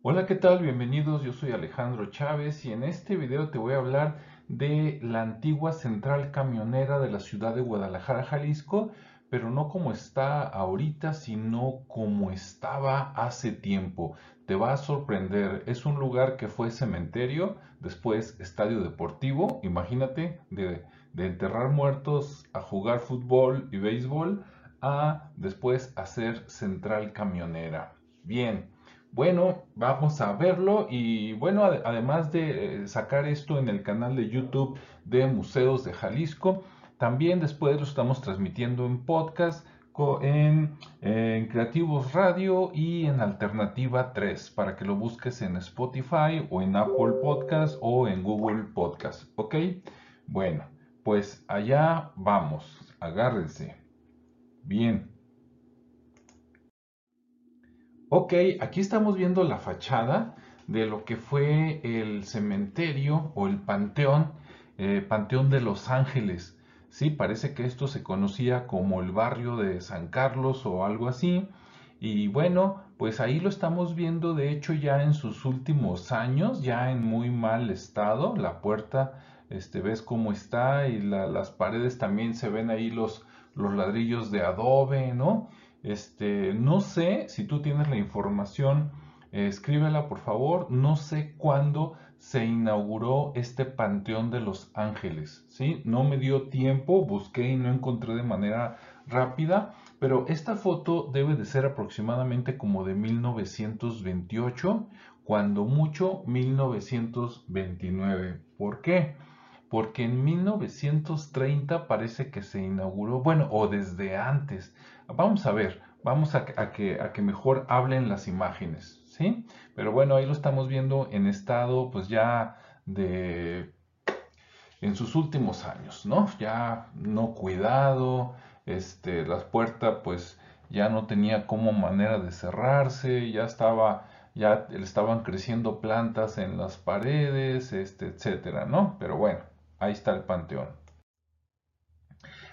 Hola, ¿qué tal? Bienvenidos, yo soy Alejandro Chávez y en este video te voy a hablar de la antigua central camionera de la ciudad de Guadalajara, Jalisco, pero no como está ahorita, sino como estaba hace tiempo. Te va a sorprender, es un lugar que fue cementerio, después estadio deportivo, imagínate, de, enterrar muertos a jugar fútbol y béisbol, a después hacer central camionera. Bien. Bueno, vamos a verlo y bueno, además de eh, sacar esto en el canal de YouTube de Museos de Jalisco, también después lo estamos transmitiendo en podcast, en, en, Creativos Radio y en Alternativa 3 para que lo busques en Spotify o en Apple Podcast o en Google Podcast. ¿Ok? Bueno, pues allá vamos. Agárrense. Bien. Ok, aquí estamos viendo la fachada de lo que fue el cementerio o el panteón, eh, Panteón de Los Ángeles. Sí, parece que esto se conocía como el barrio de San Carlos o algo así. Y bueno, pues ahí lo estamos viendo, de hecho ya en sus últimos años, ya en muy mal estado. La puerta, este, ves cómo está y las paredes también se ven ahí los, los ladrillos de adobe, ¿no? Este, no sé si tú tienes la información, escríbela por favor. No sé cuándo se inauguró este Panteón de los Ángeles, ¿sí? No me dio tiempo, busqué y no encontré de manera rápida, pero esta foto debe de ser aproximadamente como de 1928, cuando mucho 1929. ¿Por qué? Porque en 1930 parece que se inauguró, bueno, o desde antes. Vamos a ver, vamos a, que, a que mejor hablen las imágenes, ¿sí? Pero bueno, ahí lo estamos viendo en estado, pues ya de, en sus últimos años, ¿no? Ya no cuidado, este, las puertas, pues ya no tenía como manera de cerrarse, ya estaba, ya estaban creciendo plantas en las paredes, este, etcétera, ¿no? Pero bueno, ahí está el panteón.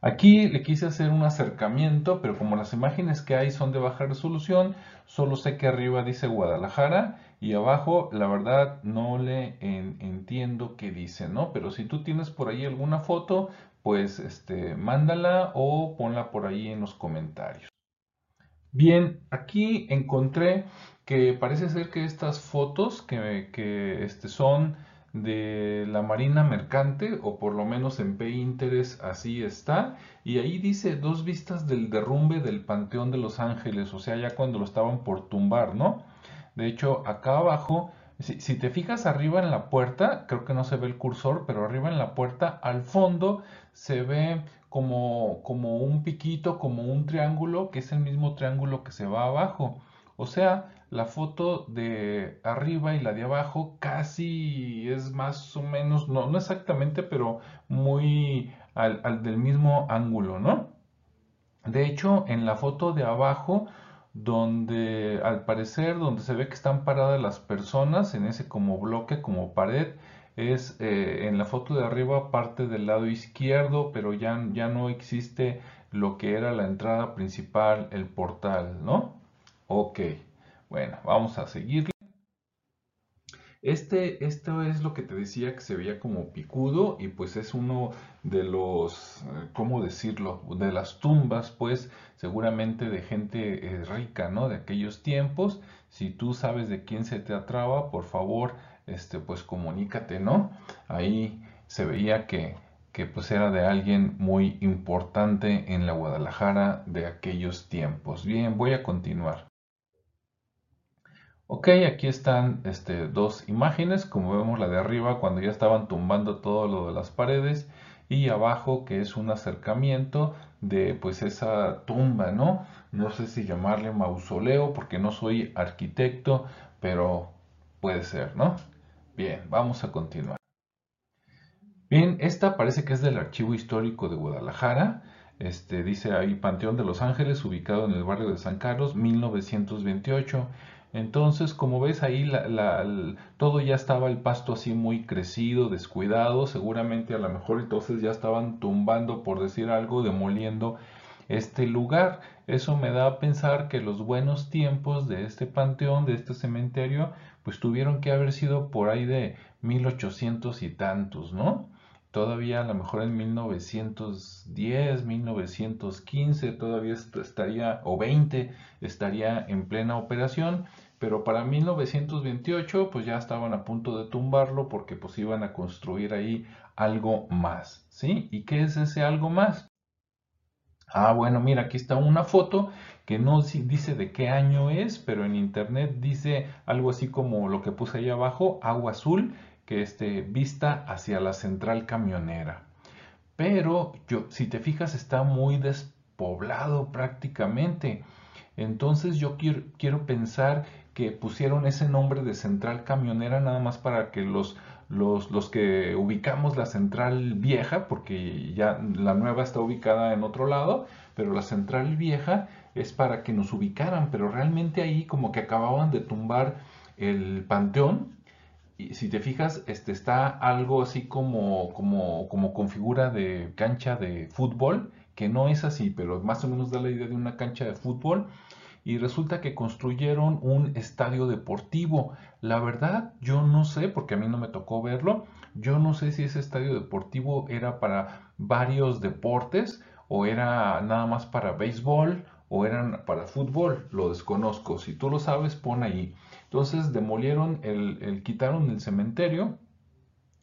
Aquí le quise hacer un acercamiento, pero como las imágenes que hay son de baja resolución, solo sé que arriba dice Guadalajara y abajo la verdad no le entiendo qué dice, ¿no? Pero si tú tienes por ahí alguna foto, pues este, mándala o ponla por ahí en los comentarios. Bien, aquí encontré que parece ser que estas fotos que, que este, son de la Marina Mercante, o por lo menos en Pinterest así está, y ahí dice dos vistas del derrumbe del Panteón de los Ángeles, o sea, ya cuando lo estaban por tumbar, ¿no? De hecho, acá abajo, si, te fijas arriba en la puerta, creo que no se ve el cursor, pero arriba en la puerta, al fondo, se ve como, como un piquito, como un triángulo, que es el mismo triángulo que se va abajo. O sea, la foto de arriba y la de abajo casi es más o menos, no, no exactamente, pero muy al, del mismo ángulo, ¿no? De hecho, en la foto de abajo, donde al parecer, donde se ve que están paradas las personas, en ese como bloque, como pared, es eh, en la foto de arriba parte del lado izquierdo, pero ya, ya no existe lo que era la entrada principal, el portal, ¿no? Ok. Bueno, vamos a seguirle. Este, esto es lo que te decía que se veía como picudo y pues es uno de los, eh, ¿cómo decirlo? De las tumbas, pues seguramente de gente eh, rica, ¿no? De aquellos tiempos. Si tú sabes de quién se te atraba, por favor, este, pues comunícate, ¿no? Ahí se veía que, que pues era de alguien muy importante en la Guadalajara de aquellos tiempos. Bien, voy a continuar. Ok, aquí están este, dos imágenes, como vemos la de arriba cuando ya estaban tumbando todo lo de las paredes y abajo que es un acercamiento de pues esa tumba, ¿no? No sé si llamarle mausoleo porque no soy arquitecto, pero puede ser, ¿no? Bien, vamos a continuar. Bien, esta parece que es del Archivo Histórico de Guadalajara. Este, dice ahí Panteón de los Ángeles, ubicado en el barrio de San Carlos, 1928. Entonces, como ves ahí, todo ya estaba el pasto así muy crecido, descuidado, seguramente a lo mejor entonces ya estaban tumbando, por decir algo, demoliendo este lugar. Eso me da a pensar que los buenos tiempos de este panteón, de este cementerio, pues tuvieron que haber sido por ahí de 1800 y tantos, ¿no? Todavía a lo mejor en 1910, 1915, todavía estaría, o 20, estaría en plena operación, pero para 1928 pues ya estaban a punto de tumbarlo porque pues iban a construir ahí algo más, ¿sí? ¿Y qué es ese algo más? Ah, bueno, mira, aquí está una foto que no dice de qué año es, pero en internet dice algo así como lo que puse ahí abajo, agua azul, que esté vista hacia la central camionera. Pero yo, si te fijas, está muy despoblado prácticamente. Entonces yo quiero, quiero pensar que pusieron ese nombre de central camionera nada más para que los, los, los, que ubicamos la central vieja, porque ya la nueva está ubicada en otro lado, pero la central vieja es para que nos ubicaran, pero realmente ahí como que acababan de tumbar el panteón y si te fijas, este está algo así como, como, como con figura de cancha de fútbol, que no es así, pero más o menos da la idea de una cancha de fútbol. Y resulta que construyeron un estadio deportivo. La verdad, yo no sé, porque a mí no me tocó verlo. Yo no sé si ese estadio deportivo era para varios deportes o era nada más para béisbol o eran para fútbol. Lo desconozco. Si tú lo sabes, pon ahí. Entonces demolieron, el, quitaron el cementerio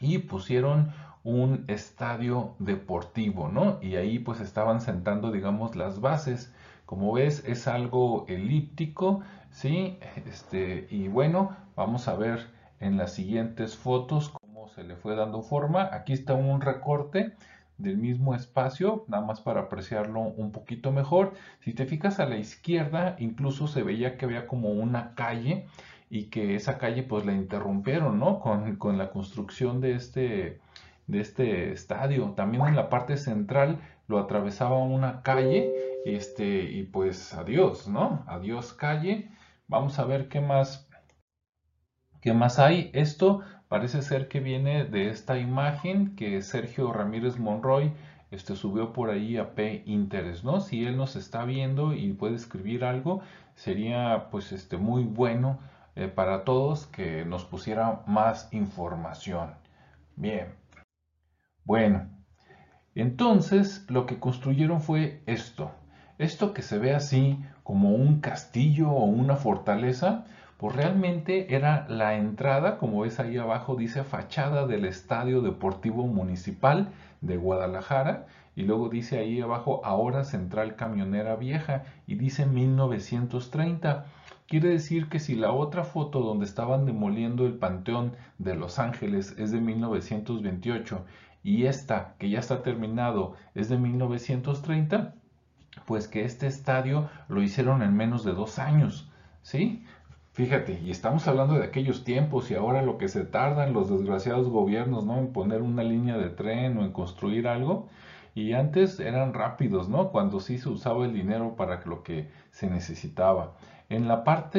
y pusieron un estadio deportivo, ¿no? Y ahí pues estaban sentando, digamos, las bases. Como ves, es algo elíptico, ¿sí? Este, y bueno, vamos a ver en las siguientes fotos cómo se le fue dando forma. Aquí está un recorte del mismo espacio, nada más para apreciarlo un poquito mejor. Si te fijas a la izquierda, incluso se veía que había como una calle y que esa calle pues la interrumpieron, ¿no? Con, la construcción de este, de este estadio. También en la parte central lo atravesaba una calle, este, y pues adiós, ¿no? Adiós calle. Vamos a ver qué más, qué más hay. Esto parece ser que viene de esta imagen que Sergio Ramírez Monroy este, subió por ahí a P Interest, ¿no? Si él nos está viendo y puede escribir algo, sería pues este muy bueno eh, para todos que nos pusiera más información. Bien. Bueno, entonces lo que construyeron fue esto. Esto que se ve así como un castillo o una fortaleza, pues realmente era la entrada, como ves ahí abajo, dice fachada del Estadio Deportivo Municipal de Guadalajara, y luego dice ahí abajo ahora Central Camionera Vieja, y dice 1930. Quiere decir que si la otra foto donde estaban demoliendo el Panteón de Los Ángeles es de 1928 y esta, que ya está terminado, es de 1930, pues que este estadio lo hicieron en menos de dos años, ¿sí? Fíjate, y estamos hablando de aquellos tiempos y ahora lo que se tardan los desgraciados gobiernos, ¿no? En poner una línea de tren o en construir algo. Y antes eran rápidos, ¿no? Cuando sí se usaba el dinero para lo que se necesitaba. En la parte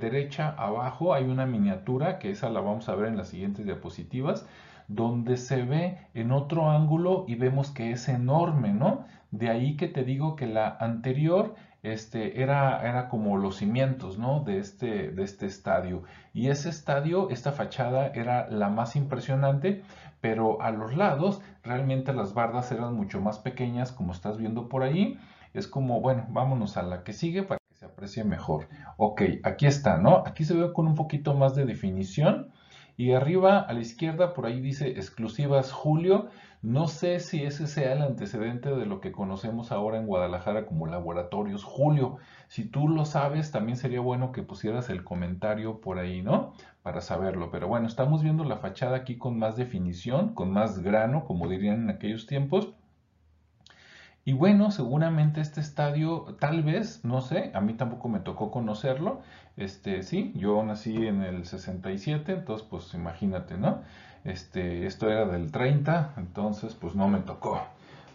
derecha abajo hay una miniatura, que esa la vamos a ver en las siguientes diapositivas, donde se ve en otro ángulo y vemos que es enorme, ¿no? De ahí que te digo que la anterior este, era, era como los cimientos, ¿no? De este, de este estadio. Y ese estadio, esta fachada era la más impresionante, pero a los lados realmente las bardas eran mucho más pequeñas, como estás viendo por ahí. Es como, bueno, vámonos a la que sigue para se aprecie mejor. Ok, aquí está, ¿no? Aquí se ve con un poquito más de definición. Y arriba a la izquierda por ahí dice exclusivas Julio. No sé si ese sea el antecedente de lo que conocemos ahora en Guadalajara como laboratorios Julio. Si tú lo sabes, también sería bueno que pusieras el comentario por ahí, ¿no? Para saberlo. Pero bueno, estamos viendo la fachada aquí con más definición, con más grano, como dirían en aquellos tiempos. Y bueno, seguramente este estadio, tal vez, no sé, a mí tampoco me tocó conocerlo. Este, sí, yo nací en el 67, entonces pues imagínate, ¿no? Este, esto era del 30, entonces pues no me tocó.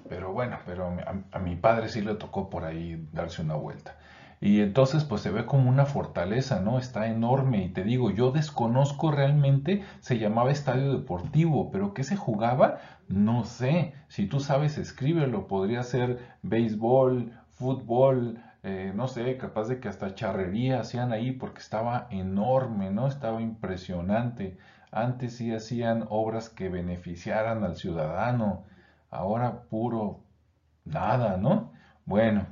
Pero bueno, pero a, mi padre sí le tocó por ahí darse una vuelta. Y entonces pues se ve como una fortaleza, ¿no? Está enorme y te digo, yo desconozco realmente, se llamaba estadio deportivo, pero ¿qué se jugaba? No sé. Si tú sabes, escríbelo. Podría ser béisbol, fútbol, eh, no sé, capaz de que hasta charrería hacían ahí porque estaba enorme, ¿no? Estaba impresionante. Antes sí hacían obras que beneficiaran al ciudadano. Ahora puro nada, ¿no? Bueno.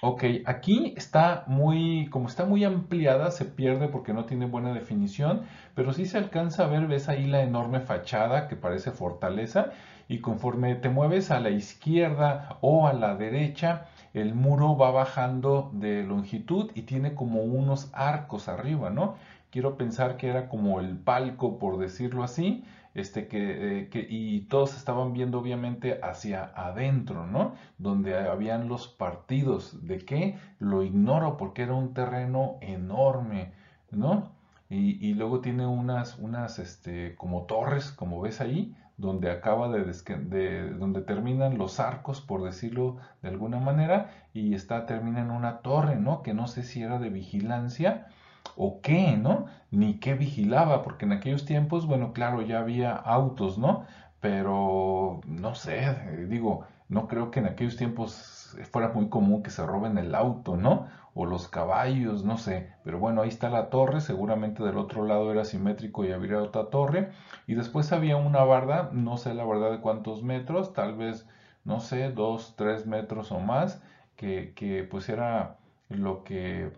Ok, aquí está muy, como está muy ampliada, se pierde porque no tiene buena definición, pero sí se alcanza a ver, ves ahí la enorme fachada que parece fortaleza y conforme te mueves a la izquierda o a la derecha, el muro va bajando de longitud y tiene como unos arcos arriba, ¿no? Quiero pensar que era como el palco, por decirlo así, este, que, eh, y todos estaban viendo obviamente hacia adentro, ¿no? Donde habían los partidos. ¿De qué? Lo ignoro porque era un terreno enorme, ¿no? Y, luego tiene unas, unas, este, como torres, como ves ahí, donde acaba de, de, donde terminan los arcos, por decirlo de alguna manera, y está, termina en una torre, ¿no? Que no sé si era de vigilancia o qué, ¿no? Ni qué vigilaba, porque en aquellos tiempos, bueno, claro, ya había autos, ¿no? Pero, no sé, digo, no creo que en aquellos tiempos fuera muy común que se roben el auto, ¿no? O los caballos, no sé. Pero bueno, ahí está la torre, seguramente del otro lado era simétrico y habría otra torre. Y después había una barda, no sé la verdad de cuántos metros, tal vez, no sé, dos, tres metros o más, que, que pues era lo que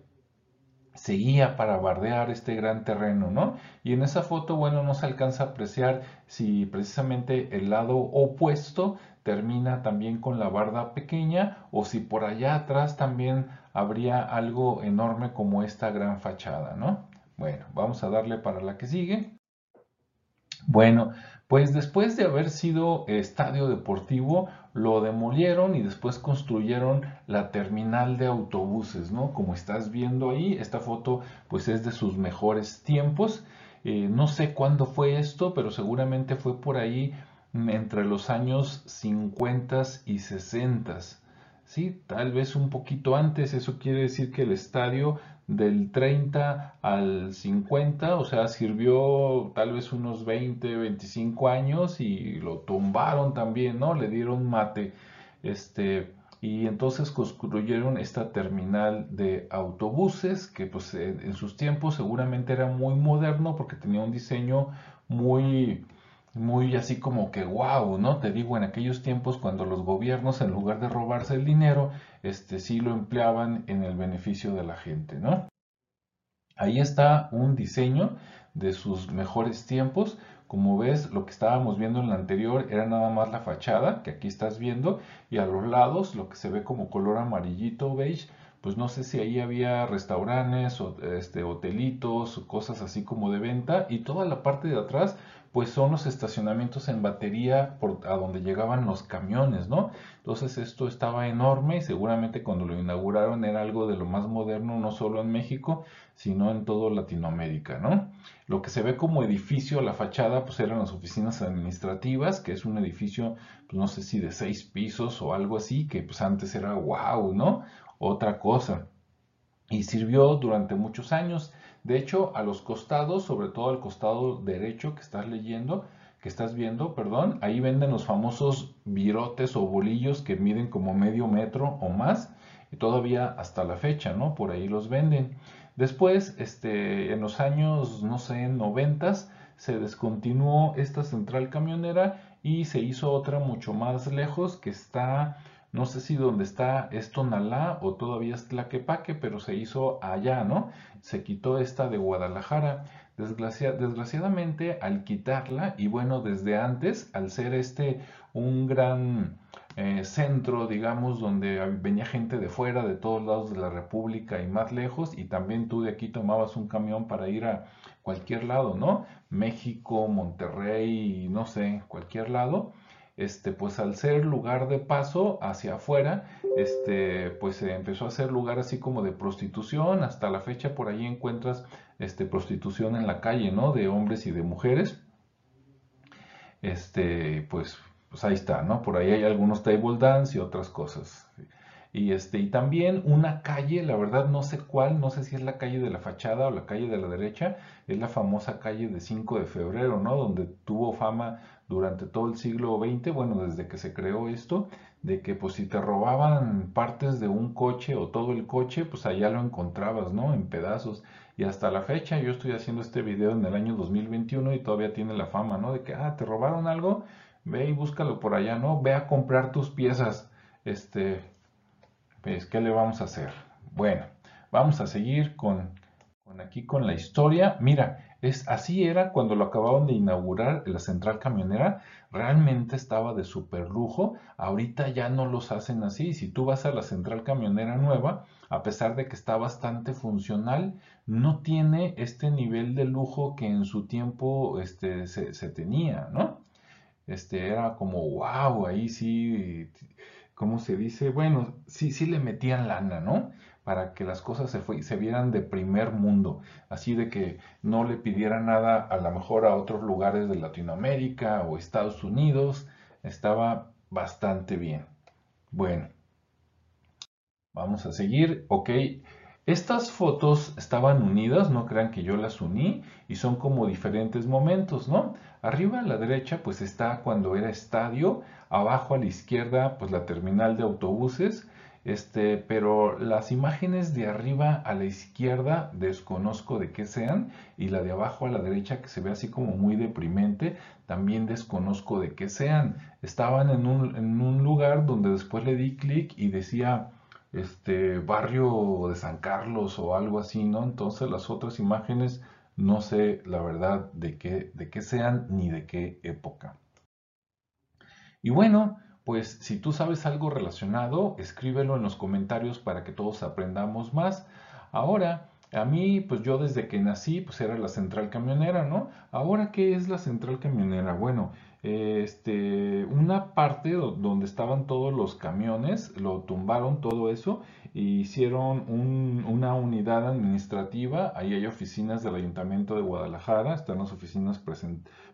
seguía para bardear este gran terreno, ¿no? Y en esa foto, bueno, no se alcanza a apreciar si precisamente el lado opuesto termina también con la barda pequeña o si por allá atrás también habría algo enorme como esta gran fachada, ¿no? Bueno, vamos a darle para la que sigue. Bueno, pues después de haber sido estadio deportivo, lo demolieron y después construyeron la terminal de autobuses, ¿no? Como estás viendo ahí, esta foto pues es de sus mejores tiempos. Eh, no sé cuándo fue esto, pero seguramente fue por ahí entre los años 50 y 60. ¿sí? Tal vez un poquito antes, eso quiere decir que el estadio del 30 al 50, o sea, sirvió tal vez unos 20, 25 años y lo tumbaron también, ¿no? Le dieron mate, este, y entonces construyeron esta terminal de autobuses que pues en sus tiempos seguramente era muy moderno porque tenía un diseño muy muy así como que wow, ¿no? Te digo, en aquellos tiempos cuando los gobiernos en lugar de robarse el dinero, este sí lo empleaban en el beneficio de la gente, ¿no? Ahí está un diseño de sus mejores tiempos. Como ves, lo que estábamos viendo en la anterior era nada más la fachada, que aquí estás viendo, y a los lados lo que se ve como color amarillito beige, pues no sé si ahí había restaurantes o este, hotelitos o cosas así como de venta, y toda la parte de atrás pues son los estacionamientos en batería por, a donde llegaban los camiones, ¿no? Entonces esto estaba enorme y seguramente cuando lo inauguraron era algo de lo más moderno, no solo en México, sino en toda Latinoamérica, ¿no? Lo que se ve como edificio, la fachada, pues eran las oficinas administrativas, que es un edificio, pues no sé si de seis pisos o algo así, que pues antes era wow, ¿no? Otra cosa. Y sirvió durante muchos años de hecho, a los costados, sobre todo al costado derecho que estás leyendo, que estás viendo, perdón, ahí venden los famosos virotes o bolillos que miden como medio metro o más, y todavía hasta la fecha, ¿no? Por ahí los venden. Después, este, en los años, no sé, noventas, se descontinuó esta central camionera y se hizo otra mucho más lejos que está no sé si donde está es Tonalá o todavía es Tlaquepaque, pero se hizo allá, ¿no? Se quitó esta de Guadalajara. desgraciadamente, al quitarla, y bueno, desde antes, al ser este un gran eh, centro, digamos, donde venía gente de fuera, de todos lados de la República y más lejos, y también tú de aquí tomabas un camión para ir a cualquier lado, ¿no? México, Monterrey, no sé, cualquier lado este, pues al ser lugar de paso hacia afuera, este, pues se empezó a ser lugar así como de prostitución, hasta la fecha por ahí encuentras este, prostitución en la calle, ¿no? De hombres y de mujeres. Este, pues, pues ahí está, ¿no? Por ahí hay algunos table dance y otras cosas. Y, este, y también una calle, la verdad no sé cuál, no sé si es la calle de la fachada o la calle de la derecha, es la famosa calle de 5 de febrero, ¿no? Donde tuvo fama durante todo el siglo XX, bueno, desde que se creó esto, de que pues si te robaban partes de un coche o todo el coche, pues allá lo encontrabas, ¿no? En pedazos. Y hasta la fecha, yo estoy haciendo este video en el año 2021 y todavía tiene la fama, ¿no? De que, ah, te robaron algo, ve y búscalo por allá, ¿no? Ve a comprar tus piezas, este, pues, ¿qué le vamos a hacer? Bueno, vamos a seguir con, aquí con la historia. Mira, es, así era cuando lo acababan de inaugurar la central camionera. Realmente estaba de super lujo. Ahorita ya no los hacen así. Si tú vas a la central camionera nueva, a pesar de que está bastante funcional, no tiene este nivel de lujo que en su tiempo este, se, se tenía, ¿no? Este, era como, wow, ahí sí ¿cómo se dice? Bueno, sí, sí le metían lana, ¿no? Para que las cosas se, se vieran de primer mundo, así de que no le pidiera nada a lo mejor a otros lugares de Latinoamérica o Estados Unidos, estaba bastante bien. Bueno, vamos a seguir, ok. Estas fotos estaban unidas, no crean que yo las uní, y son como diferentes momentos, ¿no? Arriba a la derecha pues está cuando era estadio, abajo a la izquierda pues la terminal de autobuses, este, pero las imágenes de arriba a la izquierda desconozco de qué sean y la de abajo a la derecha que se ve así como muy deprimente también desconozco de qué sean. Estaban en un, en un lugar donde después le di clic y decía este barrio de San Carlos o algo así, ¿no? Entonces las otras imágenes no sé la verdad de qué, de qué sean ni de qué época. Y bueno, pues si tú sabes algo relacionado, escríbelo en los comentarios para que todos aprendamos más. Ahora, a mí, pues yo desde que nací, pues era la central camionera, ¿no? Ahora, ¿qué es la central camionera? Bueno, este, una parte donde estaban todos los camiones, lo tumbaron todo eso e hicieron una unidad administrativa. Ahí hay oficinas del Ayuntamiento de Guadalajara, están las oficinas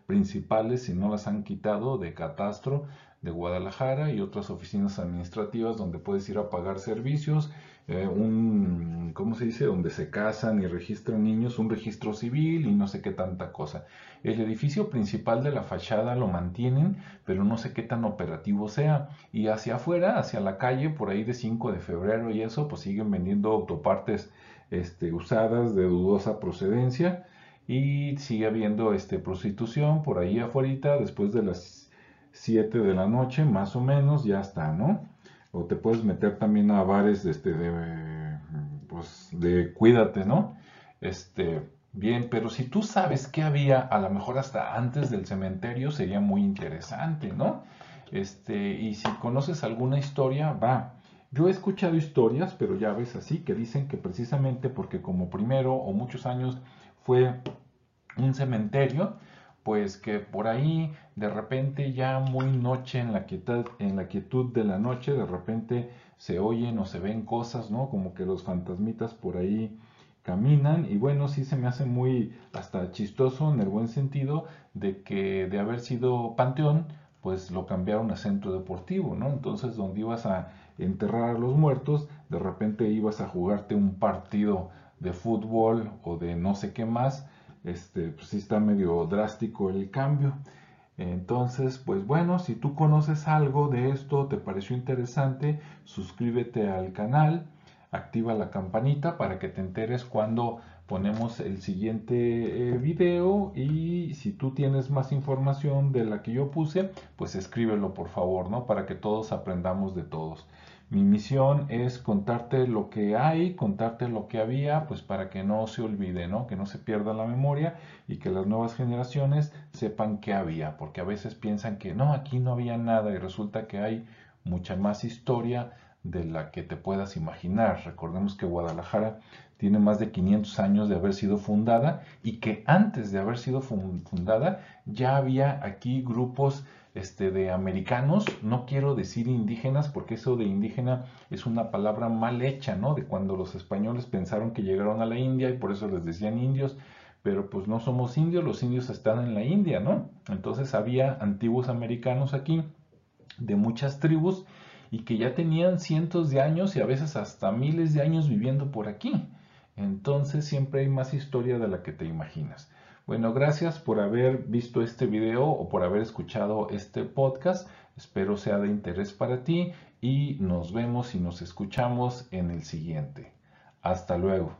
principales, y no las han quitado, de Catastro de Guadalajara y otras oficinas administrativas donde puedes ir a pagar servicios eh, un, ¿cómo se dice? Donde se casan y registran niños, un registro civil y no sé qué tanta cosa. El edificio principal de la fachada lo mantienen, pero no sé qué tan operativo sea. Y hacia afuera, hacia la calle, por ahí de 5 de febrero y eso, pues siguen vendiendo autopartes este, usadas de dudosa procedencia y sigue habiendo este, prostitución por ahí afuera después de las 7 de la noche, más o menos, ya está, ¿no? O te puedes meter también a bares este, de, pues, de cuídate, ¿no? Este, bien, pero si tú sabes qué había, a lo mejor hasta antes del cementerio, sería muy interesante, ¿no? Este, y si conoces alguna historia, va. Yo he escuchado historias, pero ya ves así, que dicen que precisamente porque como primero o muchos años fue un cementerio, pues que por ahí de repente ya muy noche en la quietud, en la quietud de la noche, de repente se oyen o se ven cosas, ¿no? Como que los fantasmitas por ahí caminan y bueno, sí se me hace muy hasta chistoso en el buen sentido de que de haber sido panteón, pues lo cambiaron a centro deportivo, ¿no? Entonces donde ibas a enterrar a los muertos, de repente ibas a jugarte un partido de fútbol o de no sé qué más, este, pues sí está medio drástico el cambio. Entonces, pues bueno, si tú conoces algo de esto, te pareció interesante, suscríbete al canal, activa la campanita para que te enteres cuando ponemos el siguiente eh, video y si tú tienes más información de la que yo puse, pues escríbelo por favor, ¿no? Para que todos aprendamos de todos. Mi misión es contarte lo que hay, contarte lo que había, pues para que no se olvide, ¿no? Que no se pierda la memoria y que las nuevas generaciones sepan qué había, porque a veces piensan que no, aquí no había nada y resulta que hay mucha más historia de la que te puedas imaginar. Recordemos que Guadalajara tiene más de 500 años de haber sido fundada y que antes de haber sido fundada ya había aquí grupos este, de americanos, no quiero decir indígenas porque eso de indígena es una palabra mal hecha, ¿no? De cuando los españoles pensaron que llegaron a la India y por eso les decían indios, pero pues no somos indios, los indios están en la India, ¿no? Entonces había antiguos americanos aquí de muchas tribus y que ya tenían cientos de años y a veces hasta miles de años viviendo por aquí. Entonces siempre hay más historia de la que te imaginas. Bueno, gracias por haber visto este video o por haber escuchado este podcast. Espero sea de interés para ti y nos vemos y nos escuchamos en el siguiente. Hasta luego.